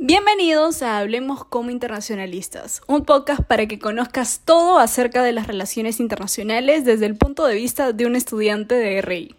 Bienvenidos a Hablemos como Internacionalistas, un podcast para que conozcas todo acerca de las relaciones internacionales desde el punto de vista de un estudiante de RI.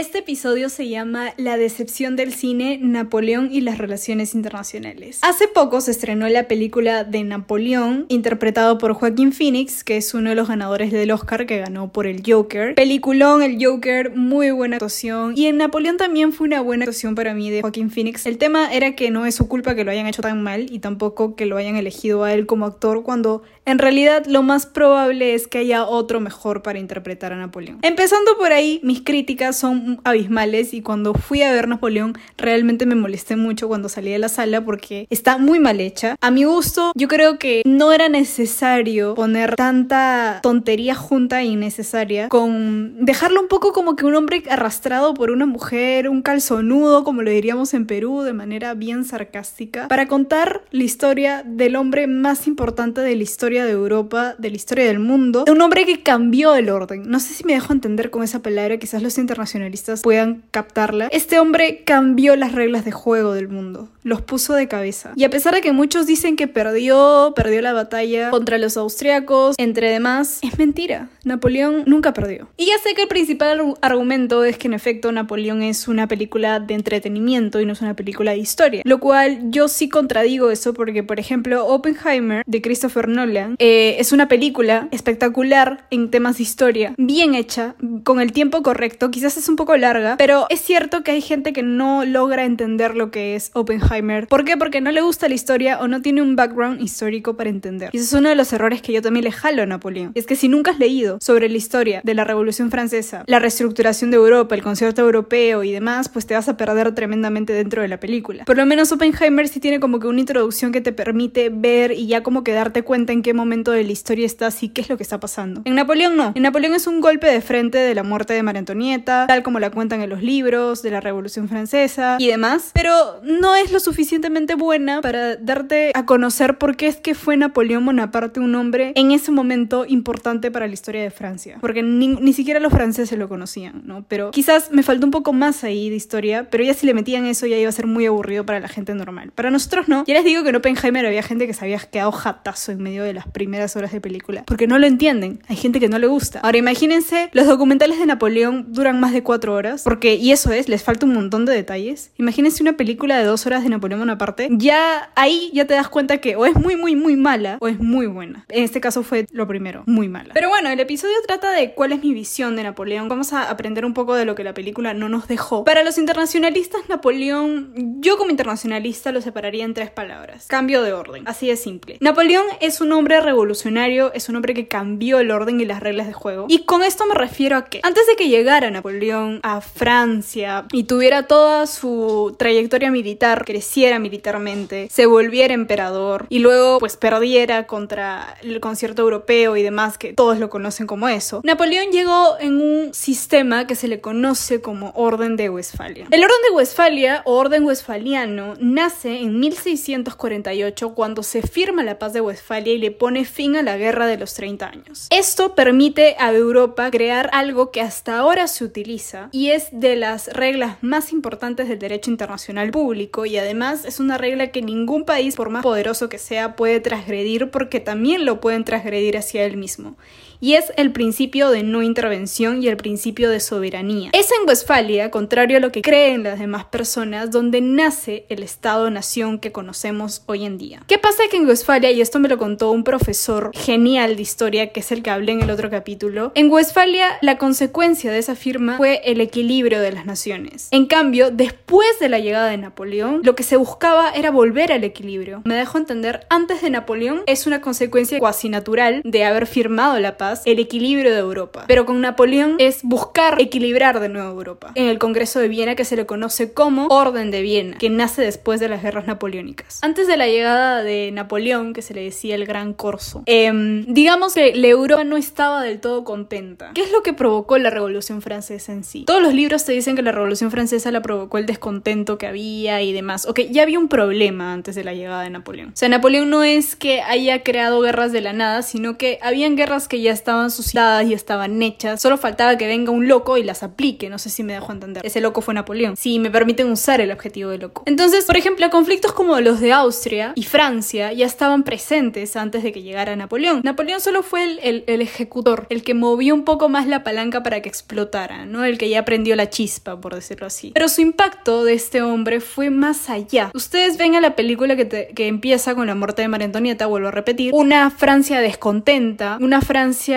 Este episodio se llama La decepción del cine, Napoleón y las relaciones internacionales. Hace poco se estrenó la película de Napoleón, interpretado por Joaquín Phoenix, que es uno de los ganadores del Oscar que ganó por el Joker. Peliculón, el Joker, muy buena actuación. Y en Napoleón también fue una buena actuación para mí de Joaquín Phoenix. El tema era que no es su culpa que lo hayan hecho tan mal y tampoco que lo hayan elegido a él como actor cuando en realidad lo más probable es que haya otro mejor para interpretar a Napoleón. Empezando por ahí, mis críticas son abismales y cuando fui a ver Napoleón realmente me molesté mucho cuando salí de la sala porque está muy mal hecha. A mi gusto, yo creo que no era necesario poner tanta tontería junta e innecesaria con dejarlo un poco como que un hombre arrastrado por una mujer, un calzonudo, como lo diríamos en Perú, de manera bien sarcástica, para contar la historia del hombre más importante de la historia de Europa, de la historia del mundo, un hombre que cambió el orden. No sé si me dejo entender con esa palabra, quizás los internacionalistas puedan captarla. Este hombre cambió las reglas de juego del mundo, los puso de cabeza. Y a pesar de que muchos dicen que perdió, perdió la batalla contra los austriacos, entre demás, es mentira. Napoleón nunca perdió. Y ya sé que el principal argumento es que en efecto Napoleón es una película de entretenimiento y no es una película de historia, lo cual yo sí contradigo eso porque, por ejemplo, Oppenheimer de Christopher Nolan eh, es una película espectacular en temas de historia, bien hecha, con el tiempo correcto, quizás es un poco larga, pero es cierto que hay gente que no logra entender lo que es Oppenheimer. ¿Por qué? Porque no le gusta la historia o no tiene un background histórico para entender. Y ese es uno de los errores que yo también le jalo a Napoleón. Es que si nunca has leído sobre la historia de la Revolución Francesa, la reestructuración de Europa, el concierto europeo y demás, pues te vas a perder tremendamente dentro de la película. Por lo menos Oppenheimer sí tiene como que una introducción que te permite ver y ya como que darte cuenta en qué momento de la historia estás y qué es lo que está pasando. En Napoleón no. En Napoleón es un golpe de frente de la muerte de María Antonieta, tal como la cuentan en los libros de la Revolución Francesa y demás, pero no es lo suficientemente buena para darte a conocer por qué es que fue Napoleón Bonaparte un hombre en ese momento importante para la historia de Francia, porque ni, ni siquiera los franceses lo conocían, ¿no? Pero quizás me faltó un poco más ahí de historia, pero ya si le metían eso ya iba a ser muy aburrido para la gente normal. Para nosotros no. Ya les digo que en Oppenheimer había gente que se había quedado jatazo en medio de las primeras horas de película, porque no lo entienden. Hay gente que no le gusta. Ahora imagínense, los documentales de Napoleón duran más de cuatro horas, porque, y eso es, les falta un montón de detalles. Imagínense una película de dos horas de Napoleón Bonaparte, ya ahí ya te das cuenta que o es muy, muy, muy mala o es muy buena. En este caso fue lo primero, muy mala. Pero bueno, el episodio trata de cuál es mi visión de Napoleón. Vamos a aprender un poco de lo que la película no nos dejó. Para los internacionalistas, Napoleón, yo como internacionalista lo separaría en tres palabras. Cambio de orden. Así de simple. Napoleón es un hombre revolucionario, es un hombre que cambió el orden y las reglas de juego. Y con esto me refiero a que antes de que llegara Napoleón a Francia y tuviera toda su trayectoria militar, creciera militarmente, se volviera emperador y luego pues perdiera contra el concierto europeo y demás, que todos lo conocen como eso, Napoleón llegó en un sistema que se le conoce como Orden de Westfalia. El Orden de Westfalia o Orden Westfaliano nace en 1648 cuando se firma la paz de Westfalia y le pone fin a la guerra de los 30 años. Esto permite a Europa crear algo que hasta ahora se utiliza y es de las reglas más importantes del derecho internacional público y además es una regla que ningún país, por más poderoso que sea, puede transgredir porque también lo pueden transgredir hacia él mismo y es el principio de no intervención y el principio de soberanía. Es en Westfalia, contrario a lo que creen las demás personas, donde nace el Estado-nación que conocemos hoy en día. ¿Qué pasa que en Westfalia, y esto me lo contó un profesor genial de historia, que es el que hablé en el otro capítulo, en Westfalia la consecuencia de esa firma fue el equilibrio de las naciones. En cambio, después de la llegada de Napoleón, lo que se buscaba era volver al equilibrio. Me dejo entender, antes de Napoleón es una consecuencia cuasi natural de haber firmado la paz el equilibrio de Europa. Pero con Napoleón es buscar equilibrar de nuevo Europa. En el Congreso de Viena que se le conoce como Orden de Viena, que nace después de las guerras napoleónicas. Antes de la llegada de Napoleón, que se le decía el Gran Corso, em, digamos que la Europa no estaba del todo contenta. ¿Qué es lo que provocó la Revolución Francesa en sí? Todos los libros te dicen que la Revolución Francesa la provocó el descontento que había y demás. Ok, ya había un problema antes de la llegada de Napoleón. O sea, Napoleón no es que haya creado guerras de la nada, sino que habían guerras que ya estaban suscitadas y estaban hechas. Solo faltaba que venga un loco y las aplique. No sé si me dejo entender. Ese loco fue Napoleón. Si me permiten usar el objetivo de loco. Entonces, por ejemplo, conflictos como los de Austria y Francia ya estaban presentes antes de que llegara Napoleón. Napoleón solo fue el, el ejecutor, el que movió un poco más la palanca para que explotara, ¿no? El que ya prendió la chispa, por decirlo así. Pero su impacto de este hombre fue más allá. Ustedes ven a la película que, que empieza con la muerte de María Antonieta, vuelvo a repetir, una Francia descontenta, una Francia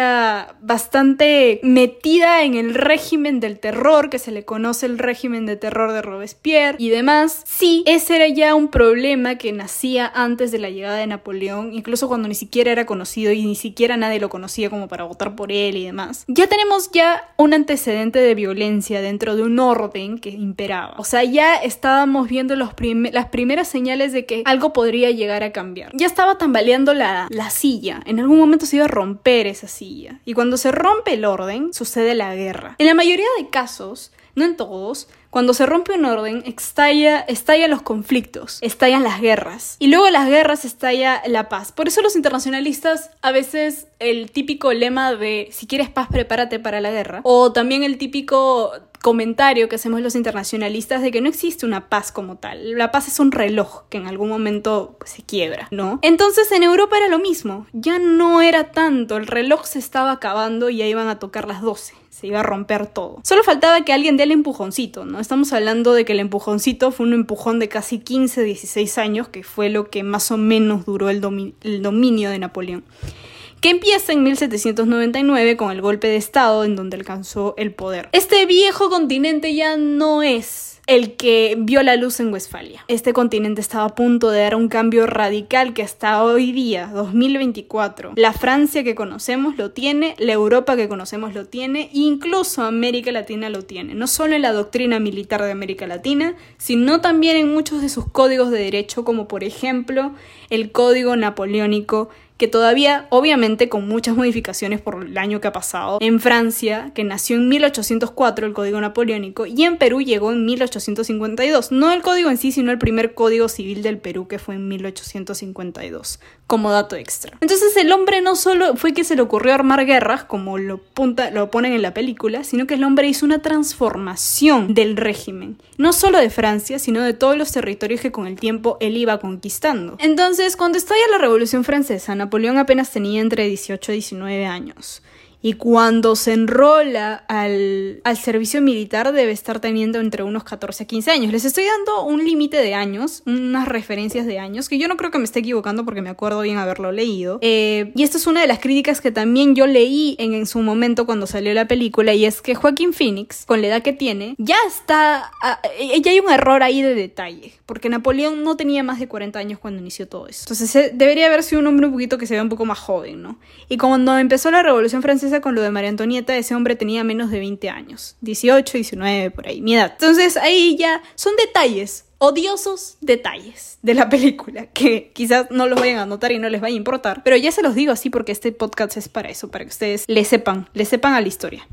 bastante metida en el régimen del terror, que se le conoce el régimen de terror de Robespierre y demás. Sí, ese era ya un problema que nacía antes de la llegada de Napoleón, incluso cuando ni siquiera era conocido y ni siquiera nadie lo conocía como para votar por él y demás. Ya tenemos ya un antecedente de violencia dentro de un orden que imperaba. O sea, ya estábamos viendo las primeras señales de que algo podría llegar a cambiar. Ya estaba tambaleando la, la silla. En algún momento se iba a romper esa silla. Y cuando se rompe el orden, sucede la guerra. En la mayoría de casos, no en todos, cuando se rompe un orden, estalla, estallan los conflictos, estallan las guerras. Y luego las guerras estalla la paz. Por eso los internacionalistas a veces el típico lema de si quieres paz, prepárate para la guerra. O también el típico comentario que hacemos los internacionalistas de que no existe una paz como tal. La paz es un reloj que en algún momento se quiebra, ¿no? Entonces en Europa era lo mismo. Ya no era tanto. El reloj se estaba acabando y ya iban a tocar las 12 se iba a romper todo. Solo faltaba que alguien dé el empujoncito, ¿no? Estamos hablando de que el empujoncito fue un empujón de casi 15, 16 años, que fue lo que más o menos duró el dominio de Napoleón que empieza en 1799 con el golpe de Estado en donde alcanzó el poder. Este viejo continente ya no es el que vio la luz en Westfalia. Este continente estaba a punto de dar un cambio radical que hasta hoy día, 2024, la Francia que conocemos lo tiene, la Europa que conocemos lo tiene, incluso América Latina lo tiene. No solo en la doctrina militar de América Latina, sino también en muchos de sus códigos de derecho, como por ejemplo el Código Napoleónico que todavía, obviamente, con muchas modificaciones por el año que ha pasado, en Francia, que nació en 1804 el Código Napoleónico, y en Perú llegó en 1852. No el código en sí, sino el primer Código Civil del Perú, que fue en 1852, como dato extra. Entonces el hombre no solo fue que se le ocurrió armar guerras, como lo, ponen en la película, sino que el hombre hizo una transformación del régimen, no solo de Francia, sino de todos los territorios que con el tiempo él iba conquistando. Entonces, cuando estalla la Revolución Francesa, Napoleón apenas tenía entre 18 y 19 años. Y cuando se enrola al, servicio militar debe estar teniendo entre unos 14 a 15 años. Les estoy dando un límite de años, unas referencias de años, que yo no creo que me esté equivocando porque me acuerdo bien haberlo leído. Eh, y esta es una de las críticas que también yo leí en, en, su momento cuando salió la película, y es que Joaquín Phoenix, con la edad que tiene, ya está... Eh, ya hay un error ahí de detalle, porque Napoleón no tenía más de 40 años cuando inició todo eso. Entonces eh, debería haber sido un hombre un poquito que se vea un poco más joven, ¿no? Y cuando empezó la Revolución Francesa, con lo de María Antonieta, ese hombre tenía menos de 20 años, 18, 19, por ahí, mi edad. Entonces ahí ya son detalles odiosos detalles de la película que quizás no los vayan a notar y no les vaya a importar, pero ya se los digo así porque este podcast es para eso, para que ustedes le sepan, le sepan a la historia.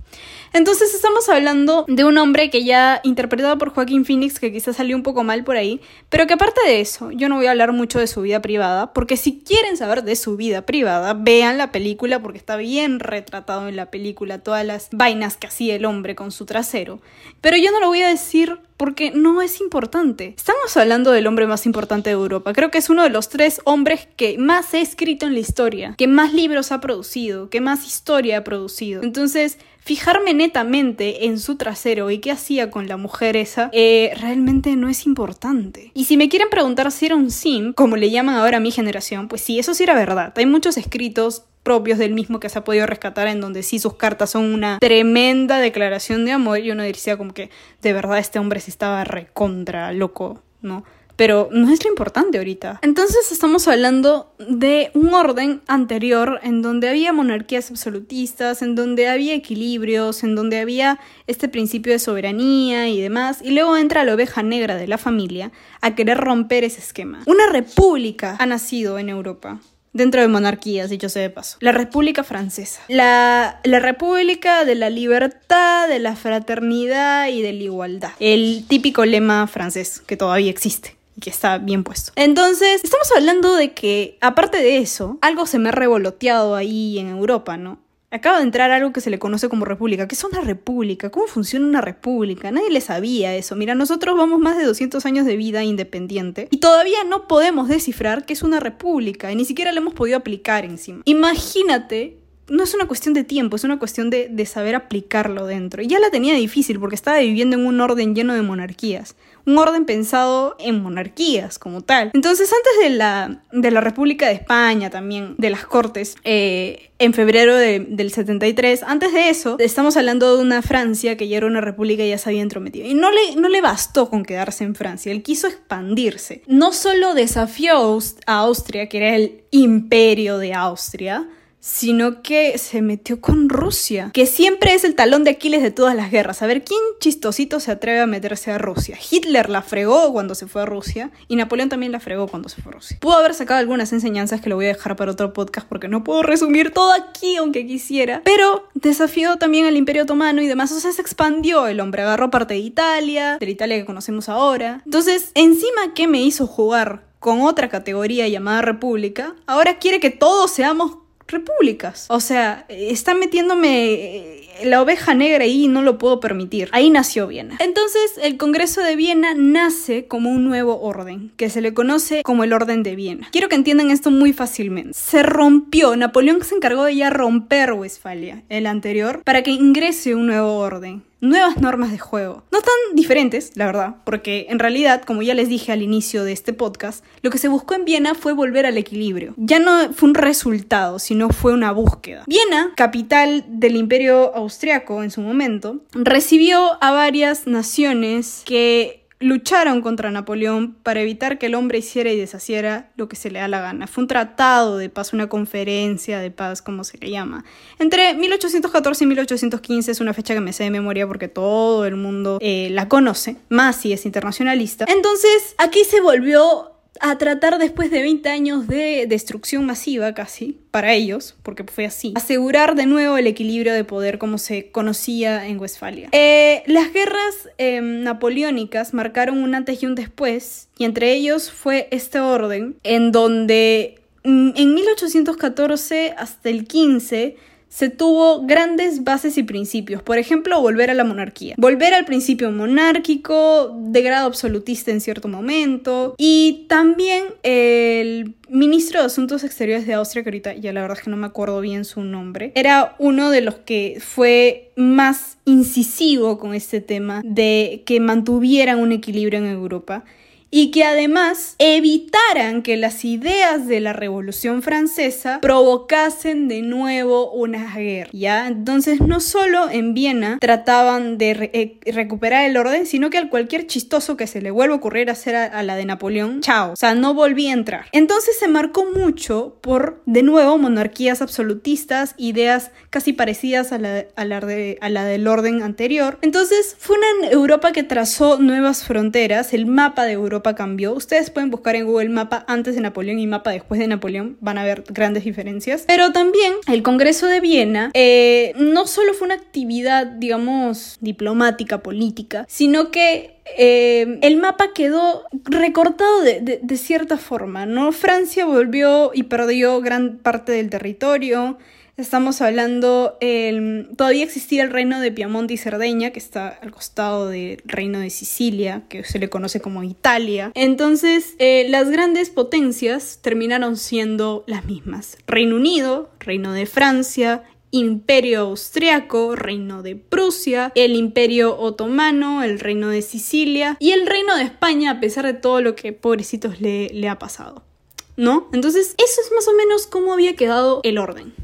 Entonces estamos hablando de un hombre que ya interpretado por Joaquín Phoenix, que quizás salió un poco mal por ahí, pero que aparte de eso, yo no voy a hablar mucho de su vida privada, porque si quieren saber de su vida privada, vean la película porque está bien retratado en la película todas las vainas que hacía el hombre con su trasero. Pero yo no lo voy a decir porque no es importante. Estamos hablando del hombre más importante de Europa. Creo que es uno de los tres hombres que más ha escrito en la historia, que más libros ha producido, que más historia ha producido. Entonces, fijarme netamente en su trasero y qué hacía con la mujer esa, eh, realmente no es importante. Y si me quieren preguntar si era un sim, como le llaman ahora a mi generación, pues sí, eso sí era verdad. Hay muchos escritos propios del mismo que se ha podido rescatar en donde sí sus cartas son una tremenda declaración de amor y uno diría como que de verdad este hombre sí estaba recontra loco, ¿no? Pero no es lo importante ahorita. Entonces estamos hablando de un orden anterior en donde había monarquías absolutistas, en donde había equilibrios, en donde había este principio de soberanía y demás, y luego entra la oveja negra de la familia a querer romper ese esquema. Una república ha nacido en Europa dentro de monarquías, dicho sea de paso. La República Francesa. La, la República de la Libertad, de la Fraternidad y de la Igualdad. El típico lema francés que todavía existe que está bien puesto. Entonces, estamos hablando de que, aparte de eso, algo se me ha revoloteado ahí en Europa, ¿no? Acaba de entrar algo que se le conoce como república. ¿Qué es una república? ¿Cómo funciona una república? Nadie le sabía eso. Mira, nosotros vamos más de 200 años de vida independiente y todavía no podemos descifrar qué es una república y ni siquiera le hemos podido aplicar encima. Imagínate no es una cuestión de tiempo, es una cuestión de, de, saber aplicarlo dentro. Y ya la tenía difícil porque estaba viviendo en un orden lleno de monarquías un orden pensado en monarquías como tal. Entonces, antes de la, de la República de España también, de las Cortes, eh, en febrero del 73, antes de eso, estamos hablando de una Francia que ya era una república y ya se había entrometido. Y no le, no le bastó con quedarse en Francia, él quiso expandirse. No solo desafió a Austria, que era el imperio de Austria, sino que se metió con Rusia, que siempre es el talón de Aquiles de todas las guerras. A ver, ¿quién chistosito se atreve a meterse a Rusia? Hitler la fregó cuando se fue a Rusia y Napoleón también la fregó cuando se fue a Rusia. Pudo haber sacado algunas enseñanzas que lo voy a dejar para otro podcast porque no puedo resumir todo aquí aunque quisiera, pero desafió también al Imperio Otomano y demás, o sea, se expandió el hombre, agarró parte de Italia, de la Italia que conocemos ahora. Entonces, encima que me hizo jugar con otra categoría llamada República, ahora quiere que todos seamos repúblicas. O sea, está metiéndome eh, la oveja negra ahí y no lo puedo permitir. Ahí nació Viena. Entonces, el Congreso de Viena nace como un nuevo orden, que se le conoce como el Orden de Viena. Quiero que entiendan esto muy fácilmente. Se rompió, Napoleón se encargó de ya romper Westfalia, el anterior, para que ingrese un nuevo orden nuevas normas de juego. No tan diferentes, la verdad, porque en realidad, como ya les dije al inicio de este podcast, lo que se buscó en Viena fue volver al equilibrio. Ya no fue un resultado, sino fue una búsqueda. Viena, capital del imperio austriaco en su momento, recibió a varias naciones que lucharon contra Napoleón para evitar que el hombre hiciera y deshaciera lo que se le da la gana. Fue un tratado de paz, una conferencia de paz, como se le llama. Entre 1814 y 1815 es una fecha que me sé de memoria porque todo el mundo eh, la conoce, más si es internacionalista. Entonces, aquí se volvió a tratar después de 20 años de destrucción masiva casi, para ellos, porque fue así, asegurar de nuevo el equilibrio de poder como se conocía en Westfalia. Eh, las guerras em, napoleónicas marcaron un antes y un después, y entre ellos fue este orden, en donde mm, en 1814 hasta el 15 se tuvo grandes bases y principios. Por ejemplo, volver a la monarquía. Volver al principio monárquico, de grado absolutista en cierto momento. Y también el ministro de Asuntos Exteriores de Austria, que ahorita ya la verdad es que no me acuerdo bien su nombre, era uno de los que fue más incisivo con este tema de que mantuvieran un equilibrio en Europa y que además evitaran que las ideas de la Revolución Francesa provocasen de nuevo una guerra. ¿ya? Entonces no solo en Viena trataban de eh, recuperar el orden, sino que al cualquier chistoso que se le vuelva a ocurrir hacer a, la de Napoleón, chao, o sea, no volví a entrar. Entonces se marcó mucho por, de nuevo, monarquías absolutistas, ideas casi parecidas a la, a la, a la del orden anterior. Entonces fue una Europa que trazó nuevas fronteras, el mapa de Europa cambió. Ustedes pueden buscar en Google mapa antes de Napoleón y mapa después de Napoleón, van a ver grandes diferencias. Pero también el Congreso de Viena eh, no solo fue una actividad, digamos, diplomática, política, sino que eh, el mapa quedó recortado de, de, cierta forma, ¿no? Francia volvió y perdió gran parte del territorio. Estamos hablando, todavía existía el reino de Piamonte y Cerdeña, que está al costado del reino de Sicilia, que se le conoce como Italia. Entonces, eh, las grandes potencias terminaron siendo las mismas. Reino Unido, Reino de Francia, Imperio Austriaco, Reino de Prusia, el Imperio Otomano, el Reino de Sicilia y el Reino de España, a pesar de todo lo que pobrecitos le, le ha pasado. ¿No? Entonces, eso es más o menos cómo había quedado el orden.